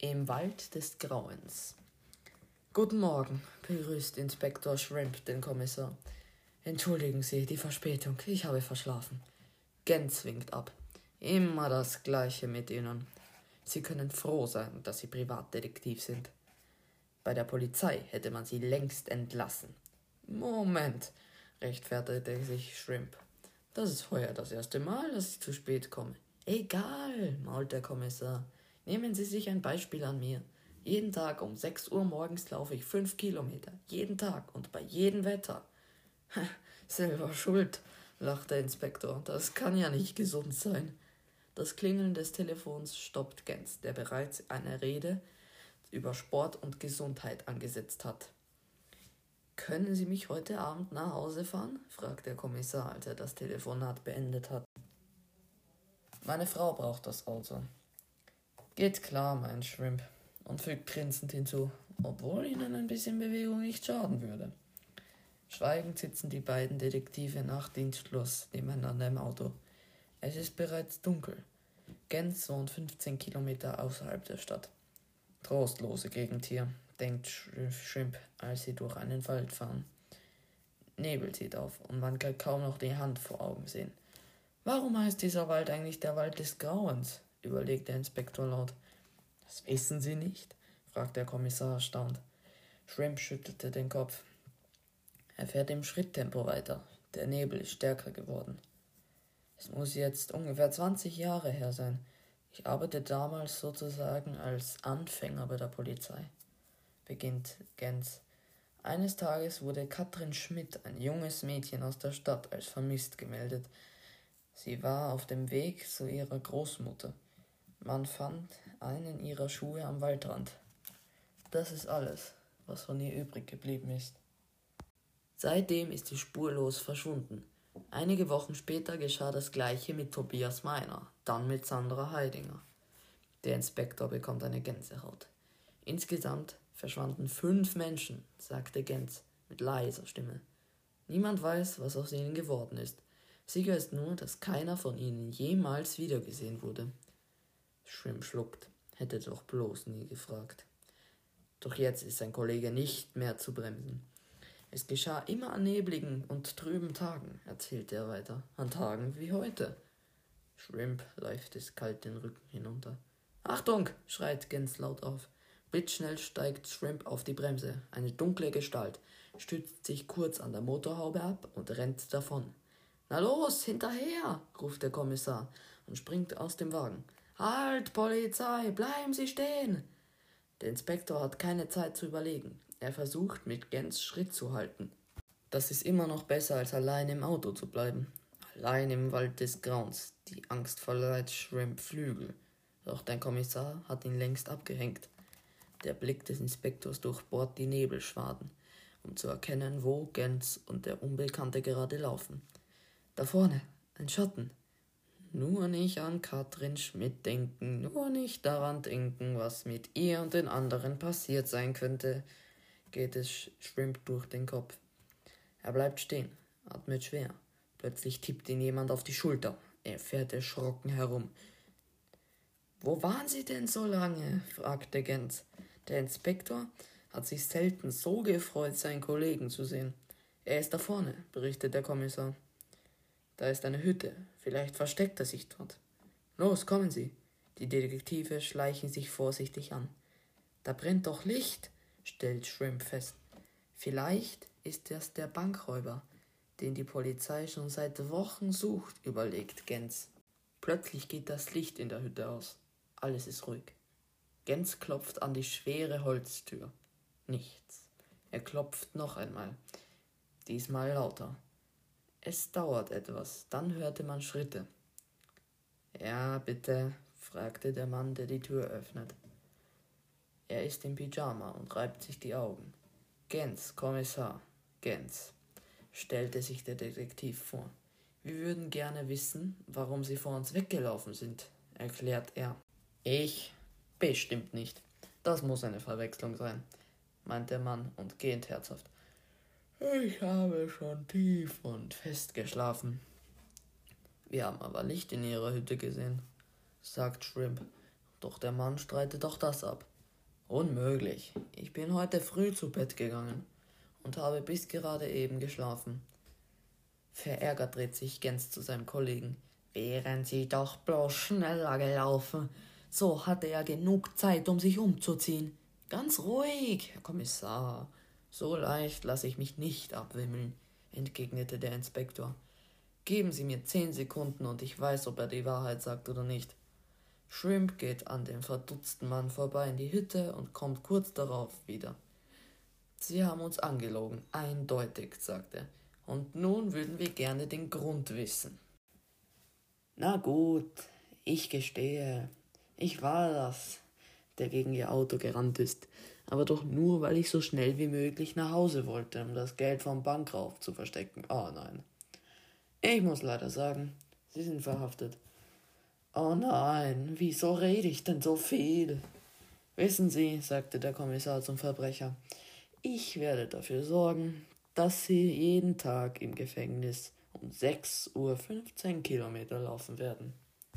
Im Wald des Grauens. Guten Morgen, begrüßt Inspektor Shrimp den Kommissar. Entschuldigen Sie die Verspätung, ich habe verschlafen. Gens winkt ab. Immer das Gleiche mit Ihnen. Sie können froh sein, dass Sie Privatdetektiv sind. Bei der Polizei hätte man Sie längst entlassen. Moment, rechtfertigte sich Shrimp. Das ist heuer das erste Mal, dass ich zu spät komme. Egal, mault der Kommissar. Nehmen Sie sich ein Beispiel an mir. Jeden Tag um 6 Uhr morgens laufe ich 5 Kilometer. Jeden Tag und bei jedem Wetter. Selber schuld, lacht der Inspektor. Das kann ja nicht gesund sein. Das Klingeln des Telefons stoppt Gens, der bereits eine Rede über Sport und Gesundheit angesetzt hat. Können Sie mich heute Abend nach Hause fahren? fragt der Kommissar, als er das Telefonat beendet hat. Meine Frau braucht das Auto. Geht klar, mein Shrimp, und fügt grinsend hinzu, obwohl Ihnen ein bisschen Bewegung nicht schaden würde. Schweigend sitzen die beiden Detektive nach Dienstschluss nebeneinander im Auto. Es ist bereits dunkel. Gens wohnt 15 Kilometer außerhalb der Stadt. Trostlose Gegend hier, denkt Shrimp, als sie durch einen Wald fahren. Nebel zieht auf und man kann kaum noch die Hand vor Augen sehen. Warum heißt dieser Wald eigentlich der Wald des Grauens? Überlegt der Inspektor laut. Das wissen Sie nicht? fragt der Kommissar erstaunt. Shrimp schüttelte den Kopf. Er fährt im Schritttempo weiter. Der Nebel ist stärker geworden. Es muss jetzt ungefähr 20 Jahre her sein. Ich arbeitete damals sozusagen als Anfänger bei der Polizei beginnt Gens. Eines Tages wurde Katrin Schmidt, ein junges Mädchen aus der Stadt, als vermisst gemeldet. Sie war auf dem Weg zu ihrer Großmutter. Man fand einen ihrer Schuhe am Waldrand. Das ist alles, was von ihr übrig geblieben ist. Seitdem ist sie spurlos verschwunden. Einige Wochen später geschah das gleiche mit Tobias Meiner, dann mit Sandra Heidinger. Der Inspektor bekommt eine Gänsehaut. Insgesamt verschwanden fünf Menschen, sagte Gens mit leiser Stimme. Niemand weiß, was aus ihnen geworden ist. Sicher ist nur, dass keiner von ihnen jemals wiedergesehen wurde. Shrimp schluckt, hätte doch bloß nie gefragt. Doch jetzt ist sein Kollege nicht mehr zu bremsen. Es geschah immer an nebligen und trüben Tagen, erzählte er weiter, an Tagen wie heute. Shrimp läuft es kalt den Rücken hinunter. Achtung! schreit Gens laut auf. Blitzschnell steigt Shrimp auf die Bremse. Eine dunkle Gestalt stützt sich kurz an der Motorhaube ab und rennt davon. Na los, hinterher! ruft der Kommissar und springt aus dem Wagen. Halt, Polizei, bleiben Sie stehen! Der Inspektor hat keine Zeit zu überlegen. Er versucht, mit Gens Schritt zu halten. Das ist immer noch besser, als allein im Auto zu bleiben. Allein im Wald des Grauens. Die Angst verleiht Shrimp Flügel. Doch dein Kommissar hat ihn längst abgehängt. Der Blick des Inspektors durchbohrt die Nebelschwaden, um zu erkennen, wo Gens und der Unbekannte gerade laufen. Da vorne, ein Schatten. Nur nicht an Katrin Schmidt denken, nur nicht daran denken, was mit ihr und den anderen passiert sein könnte, geht es Shrimp durch den Kopf. Er bleibt stehen, atmet schwer. Plötzlich tippt ihn jemand auf die Schulter. Er fährt erschrocken herum. Wo waren Sie denn so lange? fragte Gens. Der Inspektor hat sich selten so gefreut, seinen Kollegen zu sehen. Er ist da vorne, berichtet der Kommissar. Da ist eine Hütte, vielleicht versteckt er sich dort. Los, kommen Sie. Die Detektive schleichen sich vorsichtig an. Da brennt doch Licht, stellt Shrimp fest. Vielleicht ist das der Bankräuber, den die Polizei schon seit Wochen sucht, überlegt Gens. Plötzlich geht das Licht in der Hütte aus. Alles ist ruhig. Gens klopft an die schwere Holztür. Nichts. Er klopft noch einmal. Diesmal lauter. Es dauert etwas, dann hörte man Schritte. Ja, bitte, fragte der Mann, der die Tür öffnet. Er ist im Pyjama und reibt sich die Augen. Gens, Kommissar, Gens, stellte sich der Detektiv vor. Wir würden gerne wissen, warum Sie vor uns weggelaufen sind, erklärt er. Ich Bestimmt nicht. Das muss eine Verwechslung sein, meint der Mann und gähnt herzhaft. Ich habe schon tief und fest geschlafen. Wir haben aber Licht in ihrer Hütte gesehen, sagt Shrimp, Doch der Mann streitet auch das ab. Unmöglich. Ich bin heute früh zu Bett gegangen und habe bis gerade eben geschlafen. Verärgert dreht sich Gens zu seinem Kollegen. Wären Sie doch bloß schneller gelaufen. So hatte er genug Zeit, um sich umzuziehen. Ganz ruhig, Herr Kommissar. So leicht lasse ich mich nicht abwimmeln, entgegnete der Inspektor. Geben Sie mir zehn Sekunden und ich weiß, ob er die Wahrheit sagt oder nicht. Shrimp geht an dem verdutzten Mann vorbei in die Hütte und kommt kurz darauf wieder. Sie haben uns angelogen, eindeutig, sagte er. Und nun würden wir gerne den Grund wissen. Na gut, ich gestehe, ich war das, der gegen ihr Auto gerannt ist, aber doch nur, weil ich so schnell wie möglich nach Hause wollte, um das Geld vom Bankraub zu verstecken. Oh nein. Ich muss leider sagen, Sie sind verhaftet. Oh nein, wieso rede ich denn so viel? Wissen Sie, sagte der Kommissar zum Verbrecher, ich werde dafür sorgen, dass Sie jeden Tag im Gefängnis um 6 Uhr 15 Kilometer laufen werden.